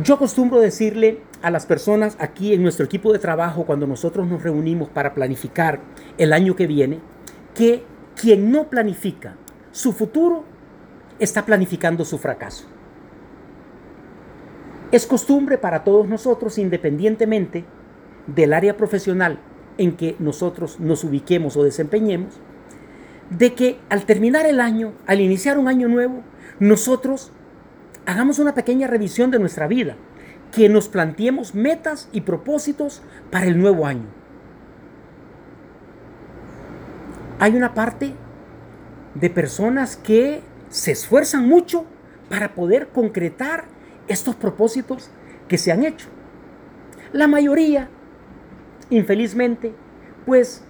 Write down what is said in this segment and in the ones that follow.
Yo acostumbro decirle a las personas aquí en nuestro equipo de trabajo cuando nosotros nos reunimos para planificar el año que viene, que quien no planifica su futuro está planificando su fracaso. Es costumbre para todos nosotros, independientemente del área profesional en que nosotros nos ubiquemos o desempeñemos, de que al terminar el año, al iniciar un año nuevo, nosotros hagamos una pequeña revisión de nuestra vida, que nos planteemos metas y propósitos para el nuevo año. Hay una parte de personas que se esfuerzan mucho para poder concretar estos propósitos que se han hecho. La mayoría, infelizmente, pues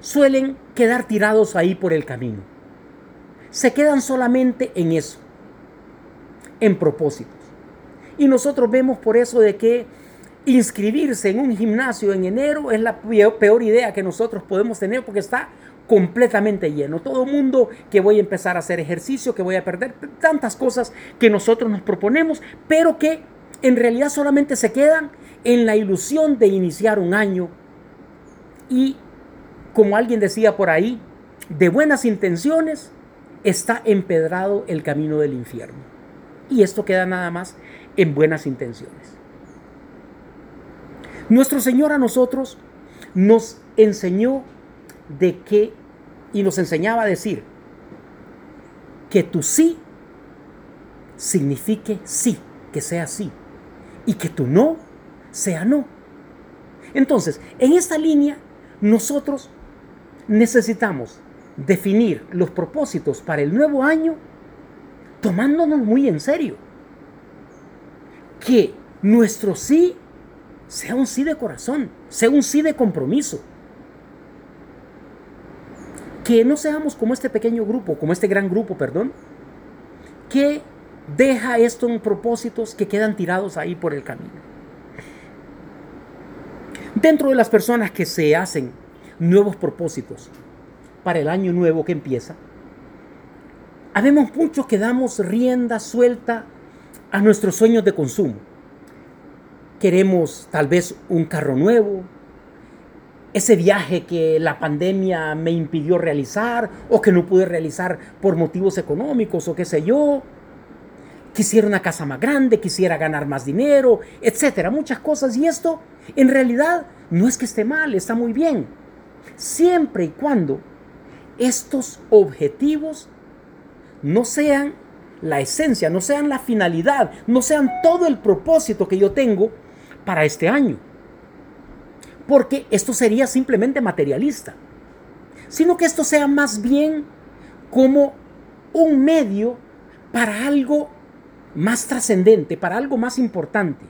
suelen quedar tirados ahí por el camino. Se quedan solamente en eso, en propósitos. Y nosotros vemos por eso de que inscribirse en un gimnasio en enero es la peor idea que nosotros podemos tener porque está completamente lleno. Todo mundo que voy a empezar a hacer ejercicio, que voy a perder tantas cosas que nosotros nos proponemos, pero que en realidad solamente se quedan en la ilusión de iniciar un año y como alguien decía por ahí, de buenas intenciones está empedrado el camino del infierno. Y esto queda nada más en buenas intenciones. Nuestro Señor a nosotros nos enseñó de que, y nos enseñaba a decir, que tu sí signifique sí, que sea sí, y que tu no sea no. Entonces, en esta línea, nosotros necesitamos definir los propósitos para el nuevo año tomándonos muy en serio. Que nuestro sí sea un sí de corazón, sea un sí de compromiso, que no seamos como este pequeño grupo, como este gran grupo, perdón, que deja esto en propósitos que quedan tirados ahí por el camino. Dentro de las personas que se hacen nuevos propósitos para el año nuevo que empieza, habemos muchos que damos rienda suelta a nuestros sueños de consumo. Queremos tal vez un carro nuevo, ese viaje que la pandemia me impidió realizar o que no pude realizar por motivos económicos o qué sé yo. Quisiera una casa más grande, quisiera ganar más dinero, etcétera, muchas cosas. Y esto en realidad no es que esté mal, está muy bien. Siempre y cuando estos objetivos no sean la esencia, no sean la finalidad, no sean todo el propósito que yo tengo para este año porque esto sería simplemente materialista, sino que esto sea más bien como un medio para algo más trascendente, para algo más importante.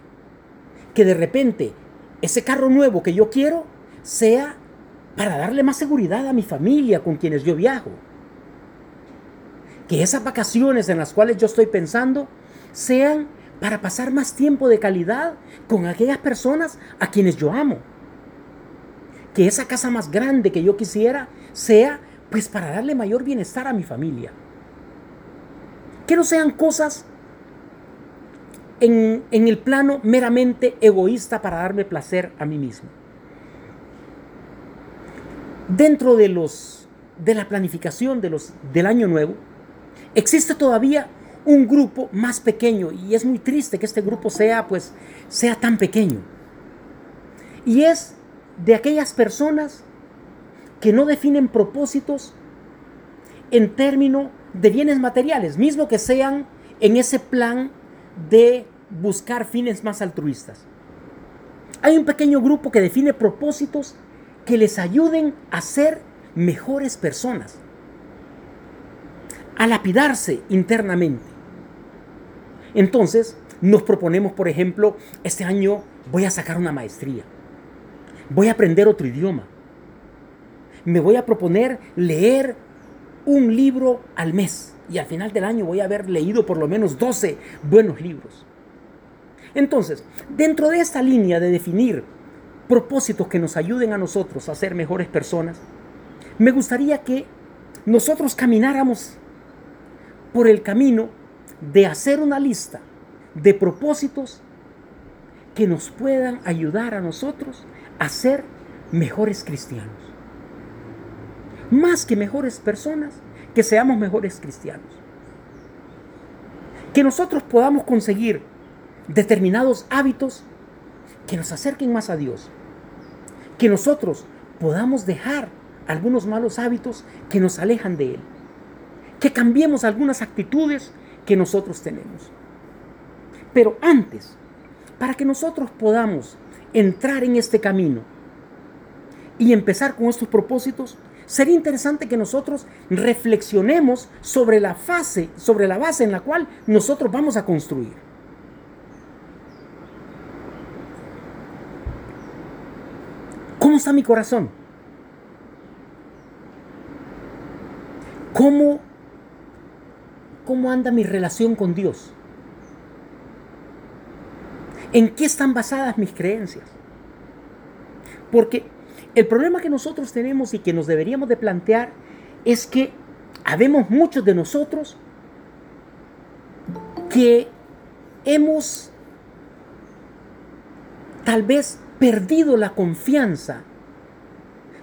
Que de repente ese carro nuevo que yo quiero sea para darle más seguridad a mi familia con quienes yo viajo. Que esas vacaciones en las cuales yo estoy pensando sean para pasar más tiempo de calidad con aquellas personas a quienes yo amo que esa casa más grande que yo quisiera sea pues para darle mayor bienestar a mi familia. Que no sean cosas en, el plano meramente egoísta para darme placer a mí mismo. Dentro de los de la planificación de los, del año nuevo, existe todavía un grupo más pequeño y es muy triste que este grupo sea pues sea tan pequeño. Y es de aquellas personas que no definen propósitos en términos de bienes materiales, mismo que sean en ese plan de buscar fines más altruistas. Hay un pequeño grupo que define propósitos que les ayuden a ser mejores personas, a lapidarse internamente. Entonces, nos proponemos, por ejemplo, este año voy a sacar una maestría voy a aprender otro idioma. Me voy a proponer leer un libro al mes y al final del año voy a haber leído por lo menos 12 buenos libros. Entonces, dentro de esta línea de definir propósitos que nos ayuden a nosotros a ser mejores personas, me gustaría que nosotros camináramos por el camino de hacer una lista de propósitos que nos puedan ayudar a nosotros a ser mejores cristianos. Más que mejores personas, que seamos mejores cristianos. Que nosotros podamos conseguir determinados hábitos que nos acerquen más a Dios. Que nosotros podamos dejar algunos malos hábitos que nos alejan de Él. Que cambiemos algunas actitudes que nosotros tenemos. Pero antes, para que nosotros podamos entrar en este camino y empezar con estos propósitos, sería interesante que nosotros reflexionemos sobre la fase, sobre la base en la cual nosotros vamos a construir. ¿Cómo está mi corazón? ¿Cómo, cómo anda mi relación con Dios? ¿En qué están basadas mis creencias? Porque el problema que nosotros tenemos y que nos deberíamos de plantear es que habemos muchos de nosotros que hemos tal vez perdido la confianza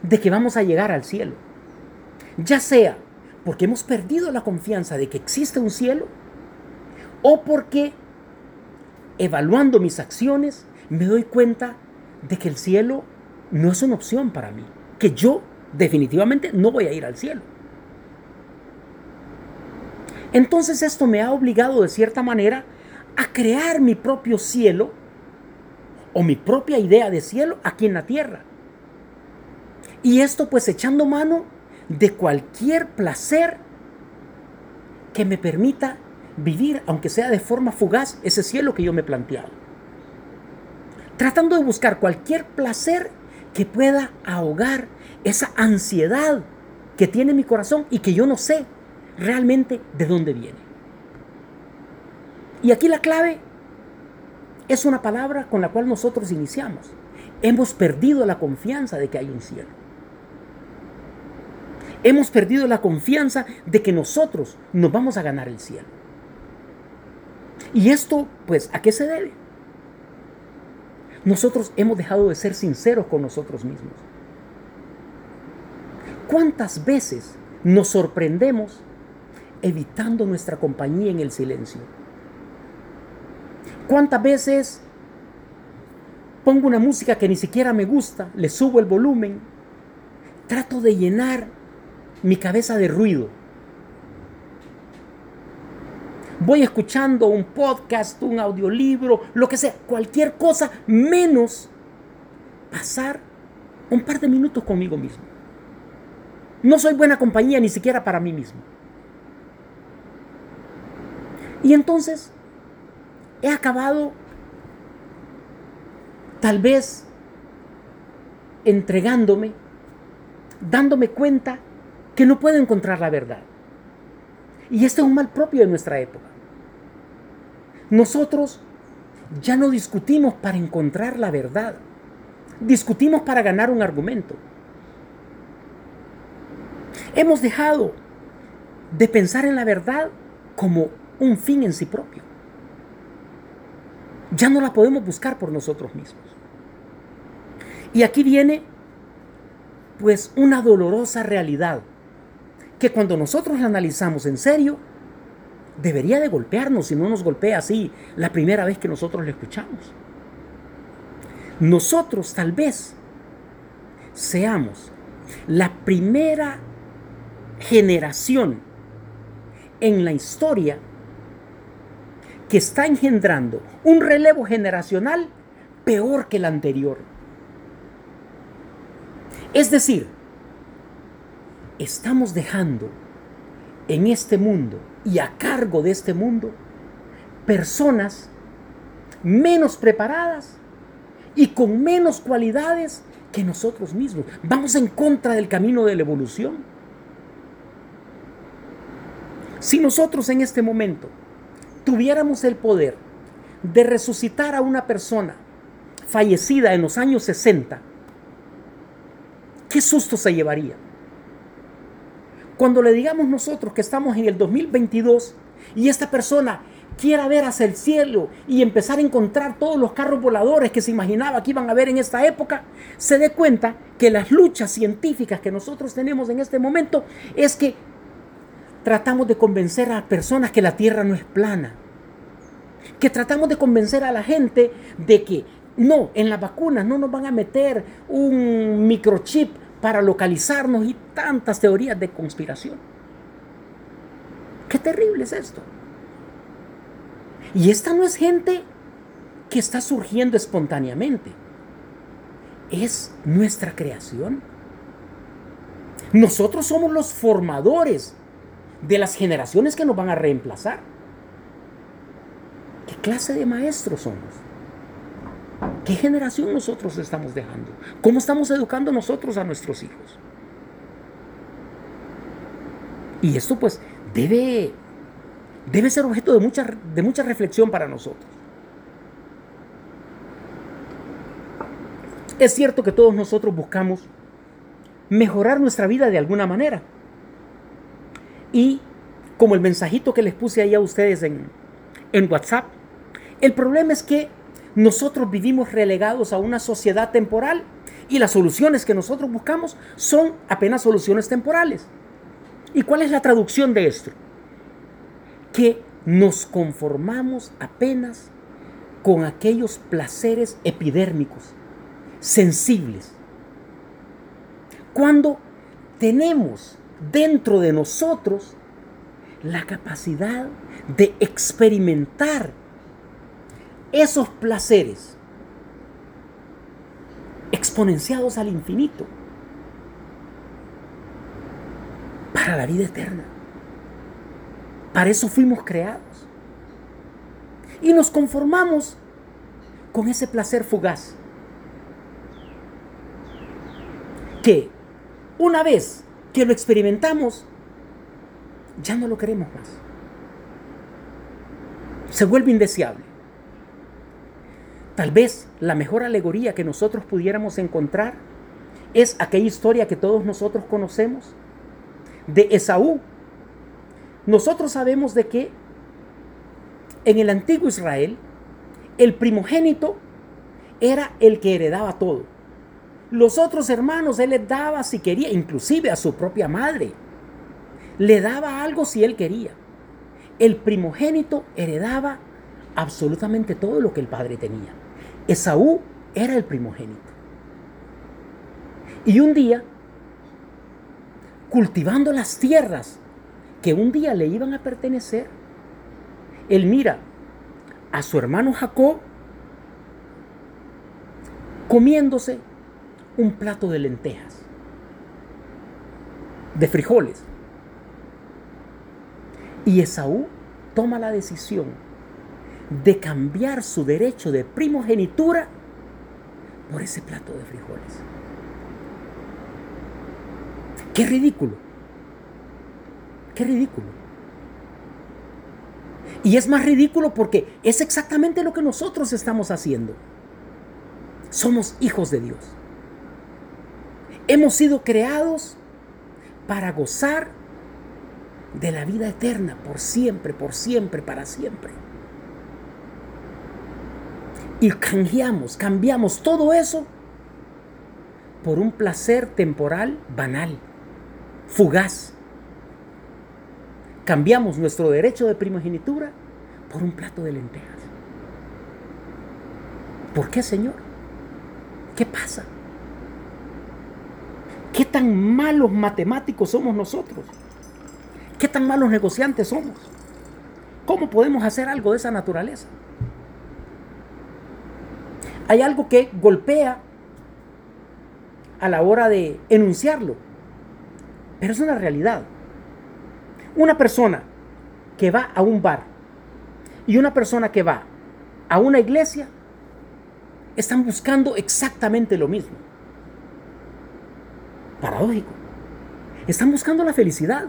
de que vamos a llegar al cielo. Ya sea porque hemos perdido la confianza de que existe un cielo o porque evaluando mis acciones, me doy cuenta de que el cielo no es una opción para mí, que yo definitivamente no voy a ir al cielo. Entonces esto me ha obligado de cierta manera a crear mi propio cielo o mi propia idea de cielo aquí en la tierra. Y esto pues echando mano de cualquier placer que me permita vivir, aunque sea de forma fugaz, ese cielo que yo me he planteado. Tratando de buscar cualquier placer que pueda ahogar esa ansiedad que tiene mi corazón y que yo no sé realmente de dónde viene. Y aquí la clave es una palabra con la cual nosotros iniciamos. Hemos perdido la confianza de que hay un cielo. Hemos perdido la confianza de que nosotros nos vamos a ganar el cielo. ¿Y esto, pues, a qué se debe? Nosotros hemos dejado de ser sinceros con nosotros mismos. ¿Cuántas veces nos sorprendemos evitando nuestra compañía en el silencio? ¿Cuántas veces pongo una música que ni siquiera me gusta, le subo el volumen, trato de llenar mi cabeza de ruido? voy escuchando un podcast, un audiolibro, lo que sea, cualquier cosa, menos pasar un par de minutos conmigo mismo. No soy buena compañía ni siquiera para mí mismo. Y entonces he acabado tal vez entregándome, dándome cuenta que no puedo encontrar la verdad. Y este es un mal propio de nuestra época. Nosotros ya no discutimos para encontrar la verdad. Discutimos para ganar un argumento. Hemos dejado de pensar en la verdad como un fin en sí propio. Ya no la podemos buscar por nosotros mismos. Y aquí viene pues una dolorosa realidad que cuando nosotros la analizamos en serio, debería de golpearnos si no nos golpea así la primera vez que nosotros la escuchamos. Nosotros tal vez seamos la primera generación en la historia que está engendrando un relevo generacional peor que el anterior. Es decir, estamos dejando en este mundo y a cargo de este mundo personas menos preparadas y con menos cualidades que nosotros mismos. Vamos en contra del camino de la evolución. Si nosotros en este momento tuviéramos el poder de resucitar a una persona fallecida en los años 60, ¿qué susto se llevaría? Cuando le digamos nosotros que estamos en el 2022 y esta persona quiera ver hacia el cielo y empezar a encontrar todos los carros voladores que se imaginaba que iban a ver en esta época, se dé cuenta que las luchas científicas que nosotros tenemos en este momento es que tratamos de convencer a personas que la Tierra no es plana, que tratamos de convencer a la gente de que no, en las vacunas no nos van a meter un microchip para localizarnos y tantas teorías de conspiración. Qué terrible es esto. Y esta no es gente que está surgiendo espontáneamente. Es nuestra creación. Nosotros somos los formadores de las generaciones que nos van a reemplazar. ¿Qué clase de maestros somos? ¿Qué generación nosotros estamos dejando? ¿Cómo estamos educando nosotros a nuestros hijos? Y esto pues debe, debe ser objeto de mucha, de reflexión para nosotros. Es cierto que todos nosotros buscamos mejorar nuestra vida de alguna manera. Y como el mensajito que les puse ahí a ustedes en, en WhatsApp, el problema es que nosotros vivimos relegados a una sociedad temporal y las soluciones que nosotros buscamos son apenas soluciones temporales. ¿Y cuál es la traducción de esto? Que nos conformamos apenas con aquellos placeres epidérmicos, sensibles. Cuando tenemos dentro de nosotros la capacidad de experimentar esos placeres exponenciados al infinito para la vida eterna. Para eso fuimos creados. Y nos conformamos con ese placer fugaz. Que una vez que lo experimentamos, ya no lo queremos más. Se vuelve indeseable. Tal vez la mejor alegoría que nosotros pudiéramos encontrar es aquella historia que todos nosotros conocemos de Esaú. Nosotros sabemos de que en el antiguo Israel el primogénito era el que heredaba todo. Los otros hermanos él les daba si quería, inclusive a su propia madre. Le daba algo si él quería. El primogénito heredaba absolutamente todo lo que el padre tenía. Esaú era el primogénito. Y un día, cultivando las tierras que un día le iban a pertenecer, él mira a su hermano Jacob comiéndose un plato de lentejas, de frijoles. Y Esaú toma la decisión de cambiar su derecho de primogenitura por ese plato de frijoles. Qué ridículo. Qué ridículo. Y es más ridículo porque es exactamente lo que nosotros estamos haciendo. Somos hijos de Dios. Hemos sido creados para gozar de la vida eterna por siempre, por siempre, para siempre y cambiamos, cambiamos todo eso por un placer temporal banal, fugaz. Cambiamos nuestro derecho de primogenitura por un plato de lentejas. ¿Por qué, Señor? ¿Qué pasa? ¿Qué tan malos matemáticos somos nosotros? ¿Qué tan malos negociantes somos? ¿Cómo podemos hacer algo de esa naturaleza? Hay algo que golpea a la hora de enunciarlo. Pero es una realidad. Una persona que va a un bar y una persona que va a una iglesia están buscando exactamente lo mismo. Paradójico. Están buscando la felicidad.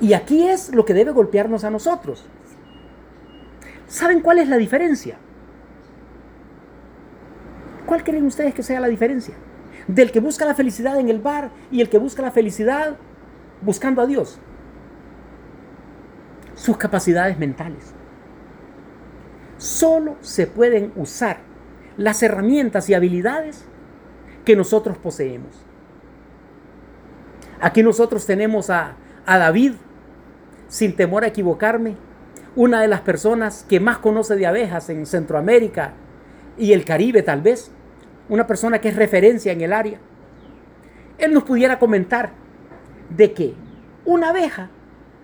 Y aquí es lo que debe golpearnos a nosotros. ¿Saben cuál es la diferencia? ¿Cuál creen ustedes que sea la diferencia? Del que busca la felicidad en el bar y el que busca la felicidad buscando a Dios. sus capacidades mentales. Solo se pueden usar las herramientas y habilidades que nosotros poseemos. Aquí nosotros tenemos a, a David, sin temor a equivocarme, una de las personas que más conoce de abejas en Centroamérica y el Caribe tal vez, una persona que es referencia en el área. Él nos pudiera comentar de que una abeja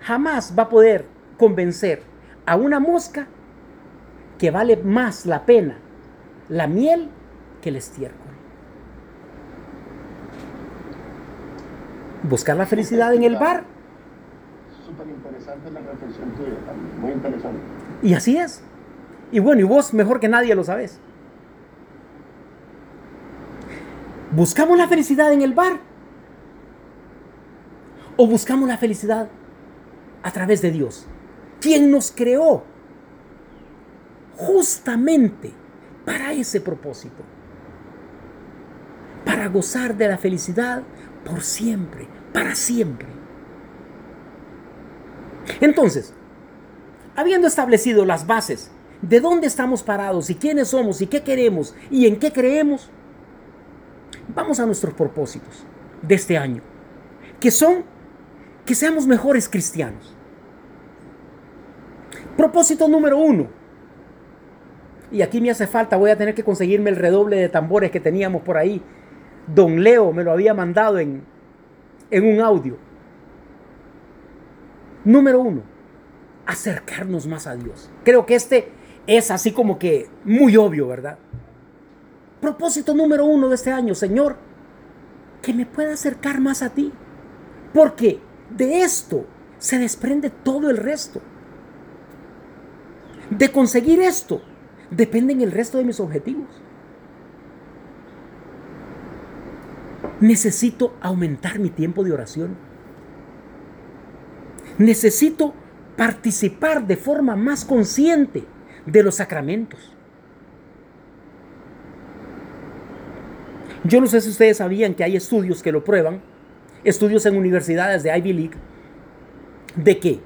jamás va a poder convencer a una mosca que vale más la pena la miel que el estiércol. Buscar la felicidad en el bar. Súper interesante la reflexión tuya, muy interesante. Y así es. Y bueno, y vos mejor que nadie lo sabes. ¿Buscamos la felicidad en el bar? ¿O buscamos la felicidad a través de Dios? ¿Quién nos creó? Justamente para ese propósito. Para gozar de la felicidad por siempre, para siempre. Entonces, habiendo establecido las bases de dónde estamos parados y quiénes somos y qué queremos y en qué creemos, vamos a nuestros propósitos de este año, que son que seamos mejores cristianos. Propósito número uno. Y aquí me hace falta, voy a tener que conseguirme el redoble de tambores que teníamos por ahí. Don Leo me lo había mandado en, en un audio. Número uno, acercarnos más a Dios. Creo que este es así como que muy obvio, ¿verdad? Propósito número uno de este año, Señor, que me pueda acercar más a ti. Porque de esto se desprende todo el resto. De conseguir esto dependen el resto de mis objetivos. Necesito aumentar mi tiempo de oración. Necesito participar de forma más consciente de los sacramentos. Yo no sé si ustedes sabían que hay estudios que lo prueban, estudios en universidades de Ivy League, de que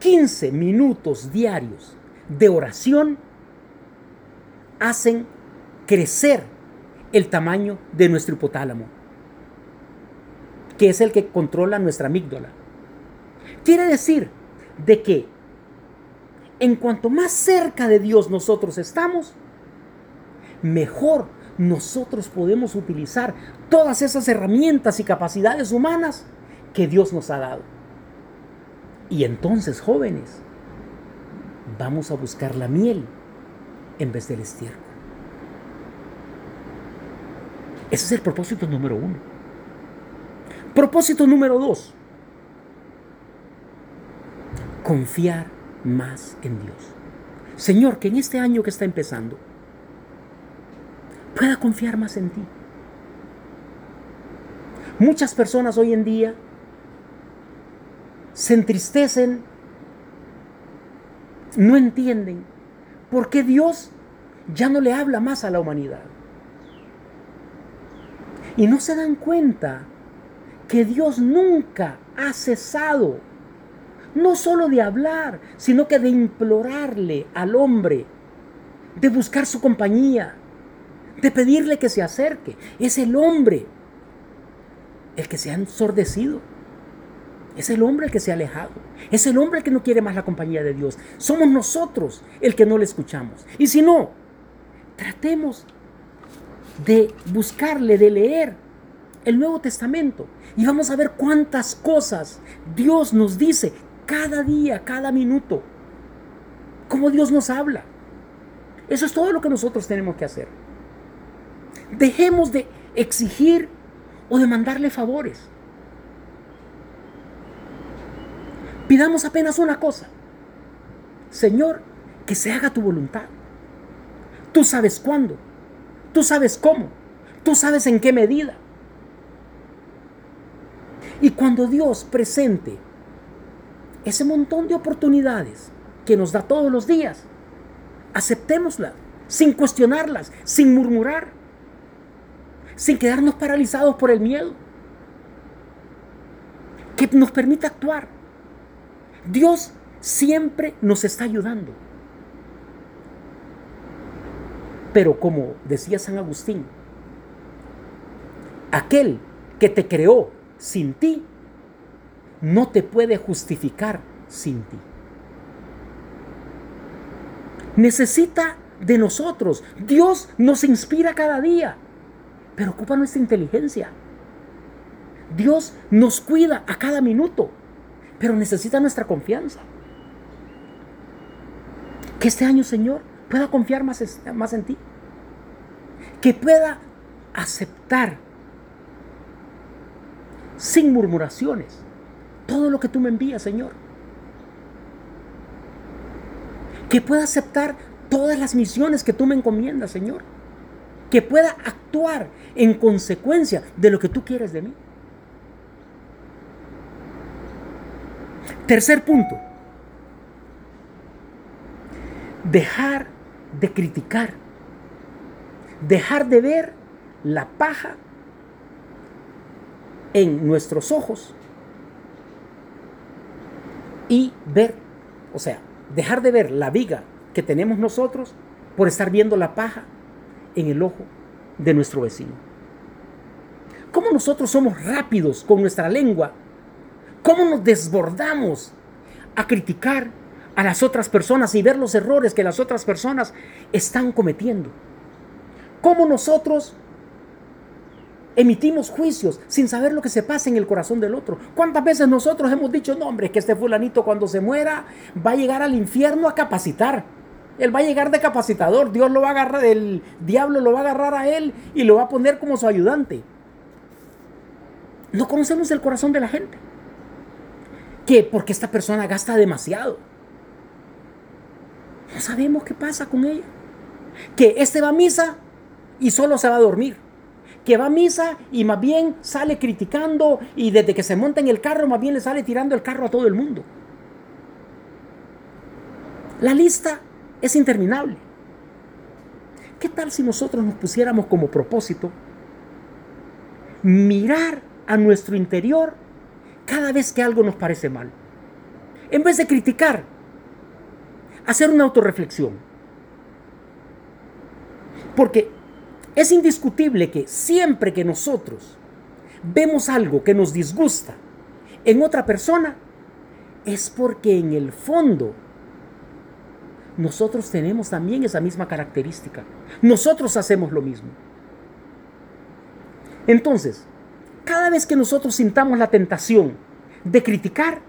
15 minutos diarios de oración hacen crecer el tamaño de nuestro hipotálamo, que es el que controla nuestra amígdala. Quiere decir de que en cuanto más cerca de Dios nosotros estamos, mejor nosotros podemos utilizar todas esas herramientas y capacidades humanas que Dios nos ha dado. Y entonces, jóvenes, vamos a buscar la miel en vez del estiércol. Ese es el propósito número uno. Propósito número dos. Confiar más en Dios. Señor, que en este año que está empezando, pueda confiar más en ti. Muchas personas hoy en día se entristecen, no entienden por qué Dios ya no le habla más a la humanidad. Y no se dan cuenta que Dios nunca ha cesado, no solo de hablar, sino que de implorarle al hombre, de buscar su compañía, de pedirle que se acerque. Es el hombre el que se ha ensordecido. Es el hombre el que se ha alejado. Es el hombre el que no quiere más la compañía de Dios. Somos nosotros el que no le escuchamos. Y si no, tratemos de buscarle, de leer el Nuevo Testamento. Y vamos a ver cuántas cosas Dios nos dice cada día, cada minuto. Cómo Dios nos habla. Eso es todo lo que nosotros tenemos que hacer. Dejemos de exigir o de mandarle favores. Pidamos apenas una cosa. Señor, que se haga tu voluntad. Tú sabes cuándo. Tú sabes cómo. Tú sabes en qué medida. Y cuando Dios presente ese montón de oportunidades que nos da todos los días, aceptémoslas sin cuestionarlas, sin murmurar sin quedarnos paralizados por el miedo, que nos permita actuar. Dios siempre nos está ayudando. Pero como decía San Agustín, aquel que te creó sin ti, no te puede justificar sin ti. Necesita de nosotros. Dios nos inspira cada día, pero ocupa nuestra inteligencia. Dios nos cuida a cada minuto, pero necesita nuestra confianza. Que este año, Señor, pueda confiar más, más en ti. Que pueda aceptar sin murmuraciones todo lo que tú me envías, Señor. Que pueda aceptar todas las misiones que tú me encomiendas, Señor. Que pueda actuar en consecuencia de lo que tú quieres de mí. Tercer punto. Dejar de criticar. Dejar de ver la paja en nuestros ojos y ver, o sea, dejar de ver la viga que tenemos nosotros por estar viendo la paja en el ojo de nuestro vecino. ¿Cómo nosotros somos rápidos con nuestra lengua? ¿Cómo nos desbordamos a criticar a las otras personas y ver los errores que las otras personas están cometiendo? ¿Cómo nosotros emitimos juicios sin saber lo que se pasa en el corazón del otro. ¿Cuántas veces nosotros hemos dicho, no hombre, que este fulanito cuando se muera va a llegar al infierno a capacitar? Él va a llegar de capacitador, Dios lo va a agarrar, el diablo lo va a agarrar a él y lo va a poner como su ayudante. No conocemos el corazón de la gente. ¿Qué? Porque esta persona gasta demasiado. No sabemos qué pasa con ella. Que este va a misa y solo se va a dormir que va a misa y más bien sale criticando y desde que se monta en el carro más bien le sale tirando el carro a todo el mundo. La lista es interminable. ¿Qué tal si nosotros nos pusiéramos como propósito mirar a nuestro interior cada vez que algo nos parece mal? En vez de criticar, hacer una autorreflexión. Porque es indiscutible que siempre que nosotros vemos algo que nos disgusta en otra persona, es porque en el fondo nosotros tenemos también esa misma característica. Nosotros hacemos lo mismo. Entonces, cada vez que nosotros sintamos la tentación de criticar,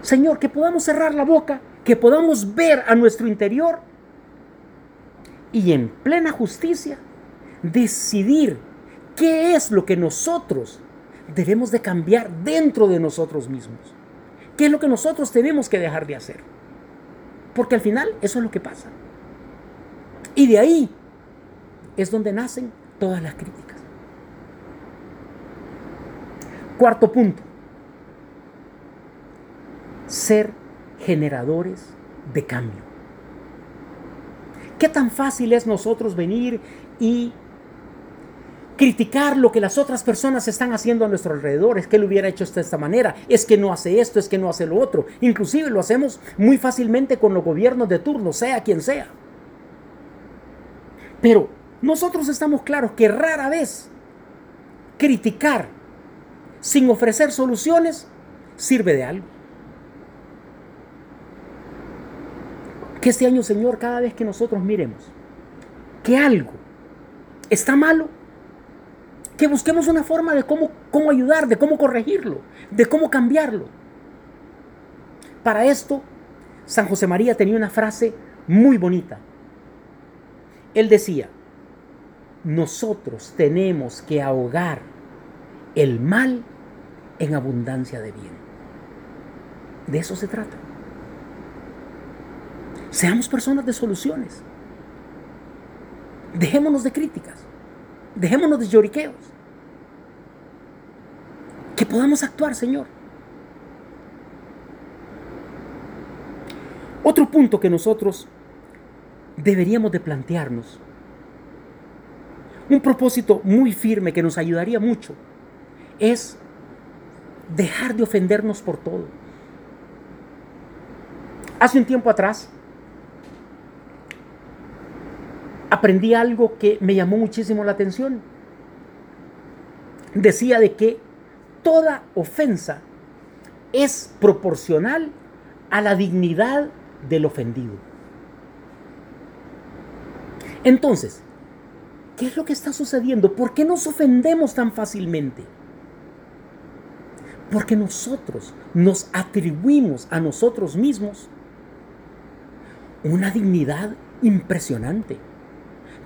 Señor, que podamos cerrar la boca, que podamos ver a nuestro interior y en plena justicia decidir qué es lo que nosotros debemos de cambiar dentro de nosotros mismos. ¿Qué es lo que nosotros tenemos que dejar de hacer? Porque al final eso es lo que pasa. Y de ahí es donde nacen todas las críticas. Cuarto punto. Ser generadores de cambio. ¿Qué tan fácil es nosotros venir y criticar lo que las otras personas están haciendo a nuestro alrededor? Es que lo hubiera hecho de esta manera, es que no hace esto, es que no hace lo otro. Inclusive lo hacemos muy fácilmente con los gobiernos de turno, sea quien sea. Pero nosotros estamos claros que rara vez criticar sin ofrecer soluciones sirve de algo. Que este año, Señor, cada vez que nosotros miremos que algo está malo, que busquemos una forma de cómo, cómo ayudar, de cómo corregirlo, de cómo cambiarlo. Para esto, San José María tenía una frase muy bonita. Él decía, nosotros tenemos que ahogar el mal en abundancia de bien. De eso se trata. Seamos personas de soluciones. Dejémonos de críticas. Dejémonos de lloriqueos. Que podamos actuar, Señor. Otro punto que nosotros deberíamos de plantearnos, un propósito muy firme que nos ayudaría mucho, es dejar de ofendernos por todo. Hace un tiempo atrás aprendí algo que me llamó muchísimo la atención. Decía de que toda ofensa es proporcional a la dignidad del ofendido. Entonces, ¿qué es lo que está sucediendo? ¿Por qué nos ofendemos tan fácilmente? Porque nosotros nos atribuimos a nosotros mismos una dignidad impresionante.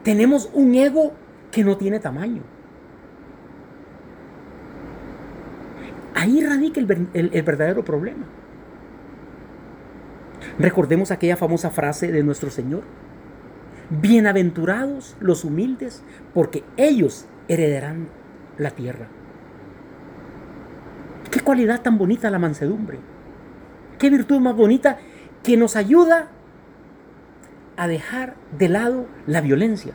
Tenemos un ego que no tiene tamaño. Ahí radica el, verdadero problema. Recordemos aquella famosa frase de nuestro Señor. Bienaventurados los humildes, porque ellos heredarán la tierra. Qué cualidad tan bonita la mansedumbre. Qué virtud más bonita que nos ayuda a dejar de lado la violencia.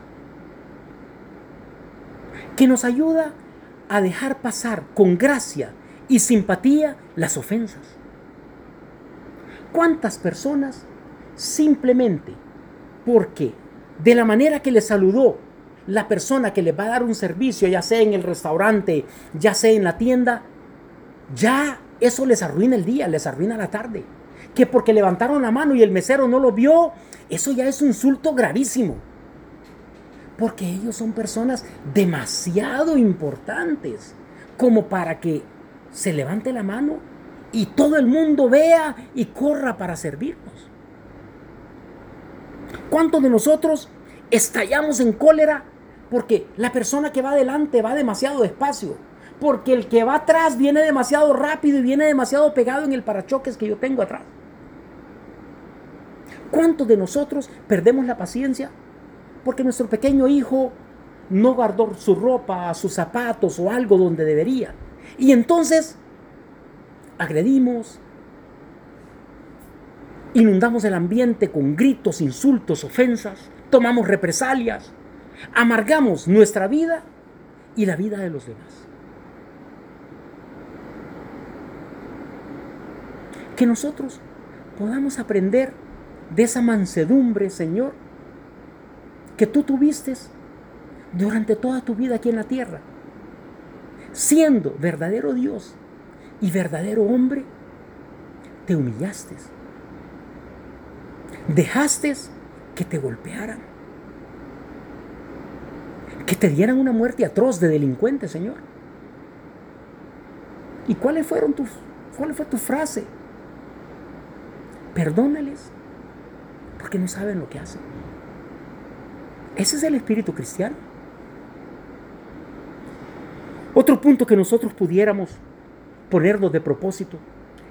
Que nos ayuda a dejar pasar con gracia y simpatía las ofensas. ¿Cuántas personas simplemente porque de la manera que le saludó la persona que le va a dar un servicio, ya sea en el restaurante, ya sea en la tienda, ya eso les arruina el día, les arruina la tarde? Que porque levantaron la mano y el mesero no lo vio, eso ya es un insulto gravísimo. Porque ellos son personas demasiado importantes como para que se levante la mano y todo el mundo vea y corra para servirnos. ¿Cuántos de nosotros estallamos en cólera porque la persona que va adelante va demasiado despacio? Porque el que va atrás viene demasiado rápido y viene demasiado pegado en el parachoques que yo tengo atrás. ¿Cuántos de nosotros perdemos la paciencia porque nuestro pequeño hijo no guardó su ropa, sus zapatos o algo donde debería? Y entonces agredimos, inundamos el ambiente con gritos, insultos, ofensas, tomamos represalias, amargamos nuestra vida y la vida de los demás. Que nosotros podamos aprender de esa mansedumbre, Señor, que tú tuviste durante toda tu vida aquí en la tierra. Siendo verdadero Dios y verdadero hombre, te humillaste. Dejaste que te golpearan. Que te dieran una muerte atroz de delincuente, Señor. ¿Y cuáles fueron tus, cuál fue tu frase? Perdónales porque no saben lo que hacen. Ese es el espíritu cristiano. Otro punto que nosotros pudiéramos ponernos de propósito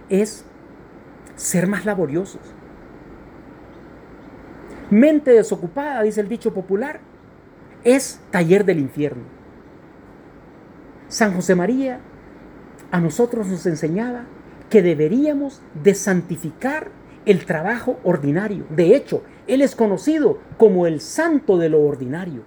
es ser más laboriosos. Mente desocupada, dice el dicho popular, es taller del infierno. San José María a nosotros nos enseñaba que deberíamos de santificar el trabajo ordinario. De hecho, Él es conocido como el santo de lo ordinario.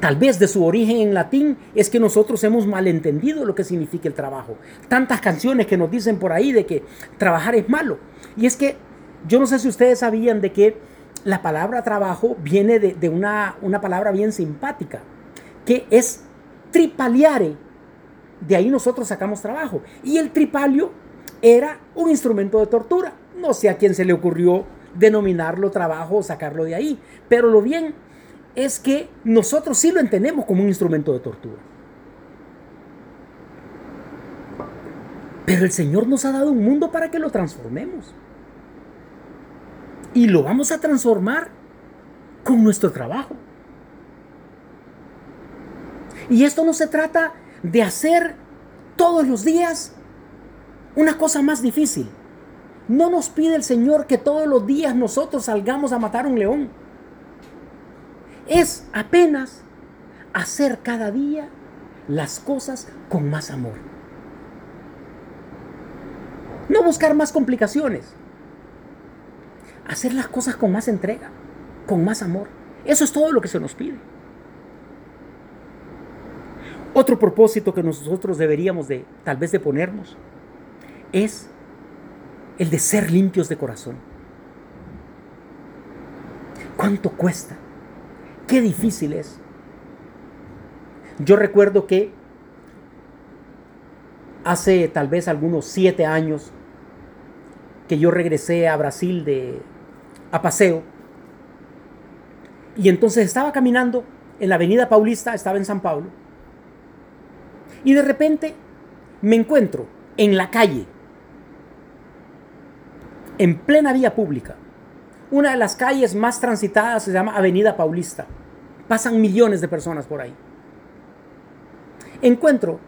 Tal vez de su origen en latín es que nosotros hemos malentendido lo que significa el trabajo. Tantas canciones que nos dicen por ahí de que trabajar es malo. Y es que yo no sé si ustedes sabían de que la palabra trabajo viene de, una, una palabra bien simpática, que es tripaliare. De ahí nosotros sacamos trabajo. Y el tripalio era un instrumento de tortura. No sé a quién se le ocurrió denominarlo trabajo o sacarlo de ahí, pero lo bien es que nosotros sí lo entendemos como un instrumento de tortura. Pero el Señor nos ha dado un mundo para que lo transformemos. Y lo vamos a transformar con nuestro trabajo. Y esto no se trata de hacer todos los días una cosa más difícil. No nos pide el Señor que todos los días nosotros salgamos a matar un león. Es apenas hacer cada día las cosas con más amor. No buscar más complicaciones. Hacer las cosas con más entrega, con más amor. Eso es todo lo que se nos pide. Otro propósito que nosotros deberíamos de tal vez de ponernos es el de ser limpios de corazón. ¿Cuánto cuesta? Qué difícil es. Yo recuerdo que hace tal vez algunos siete años que yo regresé a Brasil de a paseo y entonces estaba caminando en la avenida Paulista, estaba en San Pablo, y de repente me encuentro en la calle, en plena vía pública, una de las calles más transitadas se llama Avenida Paulista. Pasan millones de personas por ahí. Encuentro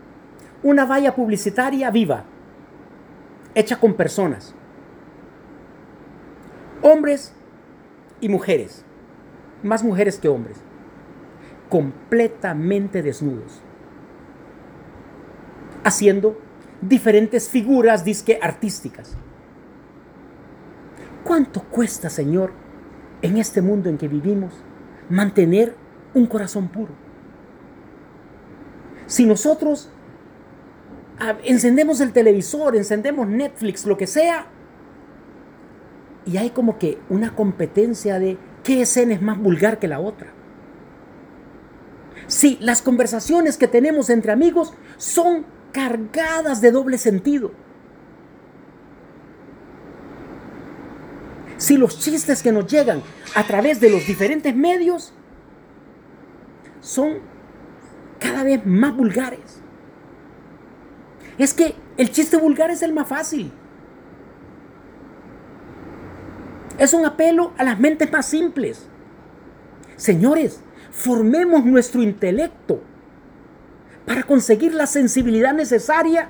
una valla publicitaria viva, hecha con personas, hombres y mujeres, más mujeres que hombres, completamente desnudos, haciendo diferentes figuras disque artísticas. ¿Cuánto cuesta, Señor, en este mundo en que vivimos, mantener un corazón puro? Si nosotros ah, encendemos el televisor, encendemos Netflix, lo que sea, y hay como que una competencia de qué escena es más vulgar que la otra. Si las conversaciones que tenemos entre amigos son cargadas de doble sentido. Si los chistes que nos llegan a través de los diferentes medios son cada vez más vulgares. Es que el chiste vulgar es el más fácil. Es un apelo a las mentes más simples. Señores, formemos nuestro intelecto para conseguir la sensibilidad necesaria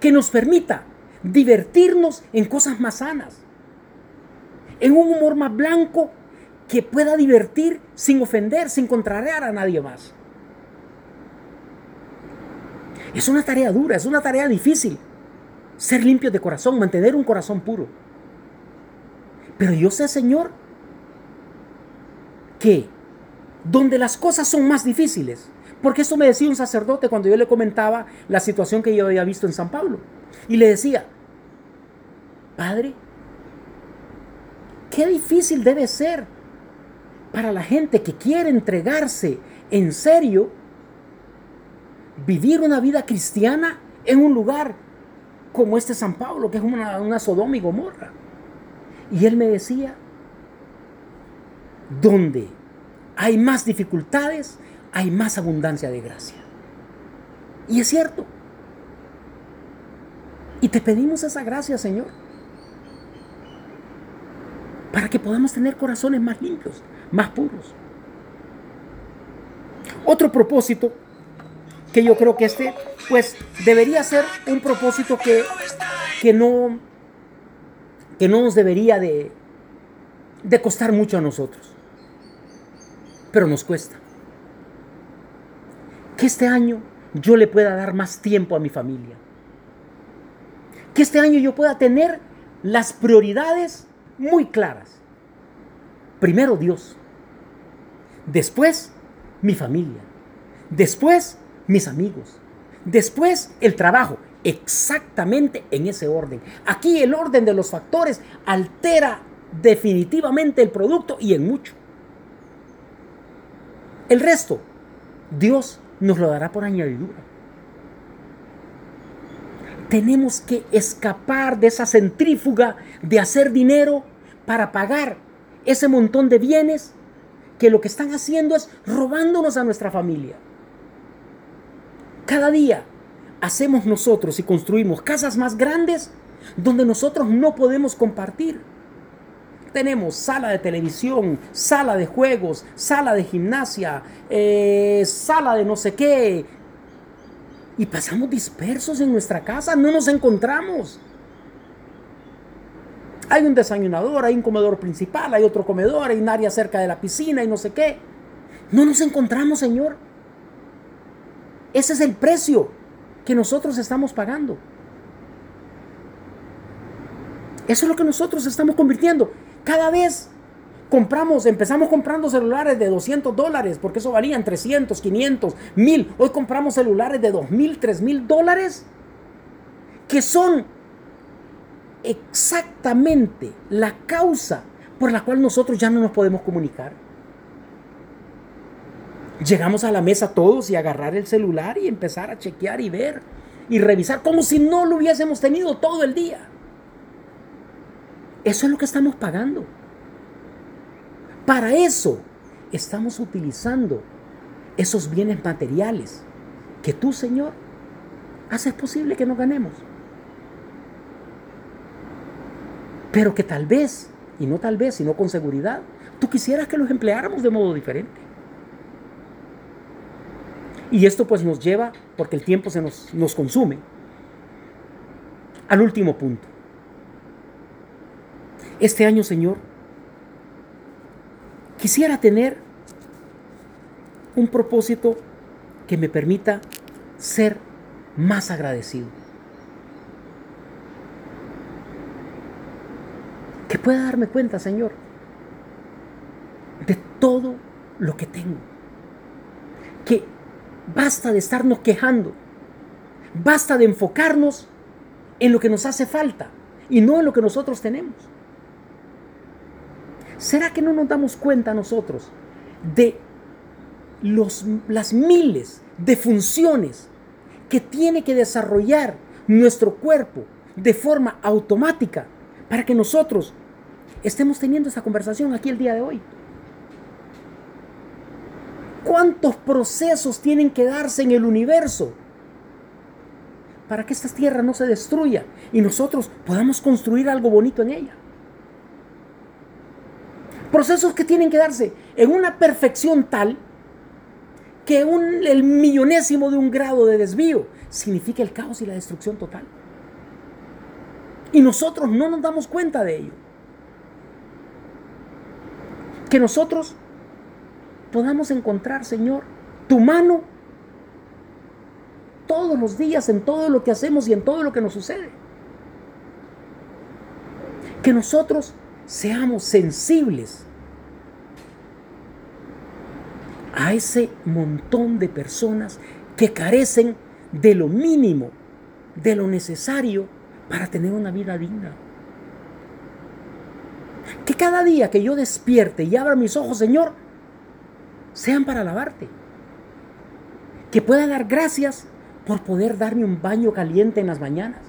que nos permita divertirnos en cosas más sanas en un humor más blanco que pueda divertir sin ofender, sin contrariar a nadie más. Es una tarea dura, es una tarea difícil. Ser limpio de corazón, mantener un corazón puro. Pero yo sé, Señor, que donde las cosas son más difíciles, porque eso me decía un sacerdote cuando yo le comentaba la situación que yo había visto en San Pablo. Y le decía, Padre, Qué difícil debe ser para la gente que quiere entregarse en serio, vivir una vida cristiana en un lugar como este San Pablo, que es una, una Sodoma y Gomorra. Y él me decía, donde hay más dificultades, hay más abundancia de gracia. Y es cierto. Y te pedimos esa gracia, Señor para que podamos tener corazones más limpios, más puros. Otro propósito que yo creo que este, pues debería ser un propósito que, que no, que no nos debería de, de costar mucho a nosotros, pero nos cuesta. Que este año yo le pueda dar más tiempo a mi familia. Que este año yo pueda tener las prioridades muy claras. Primero Dios, después mi familia, después mis amigos, después el trabajo, exactamente en ese orden. Aquí el orden de los factores altera definitivamente el producto y en mucho. El resto, Dios nos lo dará por añadidura. Tenemos que escapar de esa centrífuga de hacer dinero para pagar ese montón de bienes que lo que están haciendo es robándonos a nuestra familia. Cada día hacemos nosotros y construimos casas más grandes donde nosotros no podemos compartir. Tenemos sala de televisión, sala de juegos, sala de gimnasia, eh, sala de no sé qué, y pasamos dispersos en nuestra casa, no nos encontramos. Hay un desayunador, hay un comedor principal, hay otro comedor, hay un área cerca de la piscina y no sé qué. No nos encontramos, Señor. Ese es el precio que nosotros estamos pagando. Eso es lo que nosotros estamos convirtiendo. Cada vez Compramos, empezamos comprando celulares de 200 dólares, porque eso valían 300, 500, 1000. Hoy compramos celulares de 2000, 3000 dólares, que son exactamente la causa por la cual nosotros ya no nos podemos comunicar. Llegamos a la mesa todos y agarrar el celular y empezar a chequear y ver y revisar como si no lo hubiésemos tenido todo el día. Eso es lo que estamos pagando. Para eso estamos utilizando esos bienes materiales que tú, Señor, haces posible que nos ganemos. Pero que tal vez, y no tal vez, sino con seguridad, tú quisieras que los empleáramos de modo diferente. Y esto pues nos lleva, porque el tiempo se nos, nos consume, al último punto. Este año, Señor, quisiera tener un propósito que me permita ser más agradecido. Pueda darme cuenta, Señor, de todo lo que tengo. Que basta de estarnos quejando. Basta de enfocarnos en lo que nos hace falta y no en lo que nosotros tenemos. ¿Será que no nos damos cuenta nosotros de los, las miles de funciones que tiene que desarrollar nuestro cuerpo de forma automática para que nosotros estemos teniendo esta conversación aquí el día de hoy? ¿Cuántos procesos tienen que darse en el universo para que esta tierra no se destruya y nosotros podamos construir algo bonito en ella? Procesos que tienen que darse en una perfección tal que el millonésimo de un grado de desvío significa el caos y la destrucción total. Y nosotros no nos damos cuenta de ello. Que nosotros podamos encontrar, Señor, tu mano todos los días en todo lo que hacemos y en todo lo que nos sucede. Que nosotros seamos sensibles a ese montón de personas que carecen de lo mínimo, de lo necesario para tener una vida digna. Que cada día que yo despierte y abra mis ojos, Señor, sean para alabarte. Que pueda dar gracias por poder darme un baño caliente en las mañanas.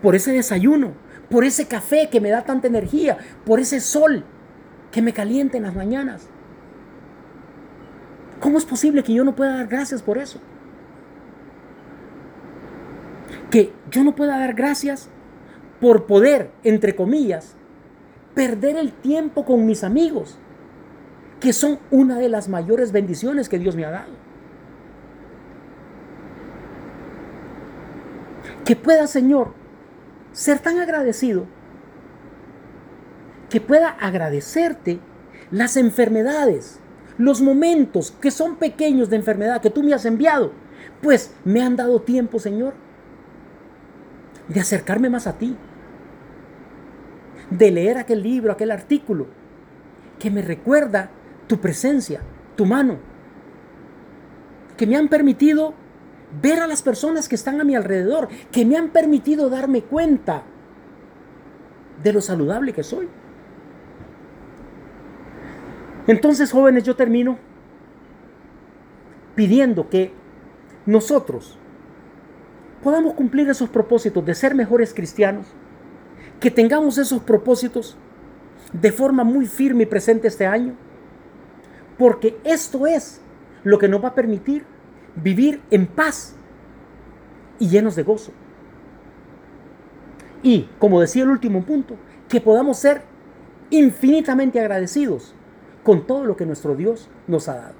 Por ese desayuno, por ese café que me da tanta energía, por ese sol que me calienta en las mañanas. ¿Cómo es posible que yo no pueda dar gracias por eso? Que yo no pueda dar gracias por poder, entre comillas, perder el tiempo con mis amigos, que son una de las mayores bendiciones que Dios me ha dado. Que pueda, Señor, ser tan agradecido, que pueda agradecerte las enfermedades, los momentos que son pequeños de enfermedad que tú me has enviado, pues me han dado tiempo, Señor, de acercarme más a ti, de leer aquel libro, aquel artículo, que me recuerda tu presencia, tu mano, que me han permitido ver a las personas que están a mi alrededor, que me han permitido darme cuenta de lo saludable que soy. Entonces, jóvenes, yo termino pidiendo que nosotros podamos cumplir esos propósitos de ser mejores cristianos, que tengamos esos propósitos de forma muy firme y presente este año, porque esto es lo que nos va a permitir vivir en paz y llenos de gozo. Y, como decía el último punto, que podamos ser infinitamente agradecidos con todo lo que nuestro Dios nos ha dado.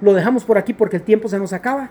Lo dejamos por aquí porque el tiempo se nos acaba.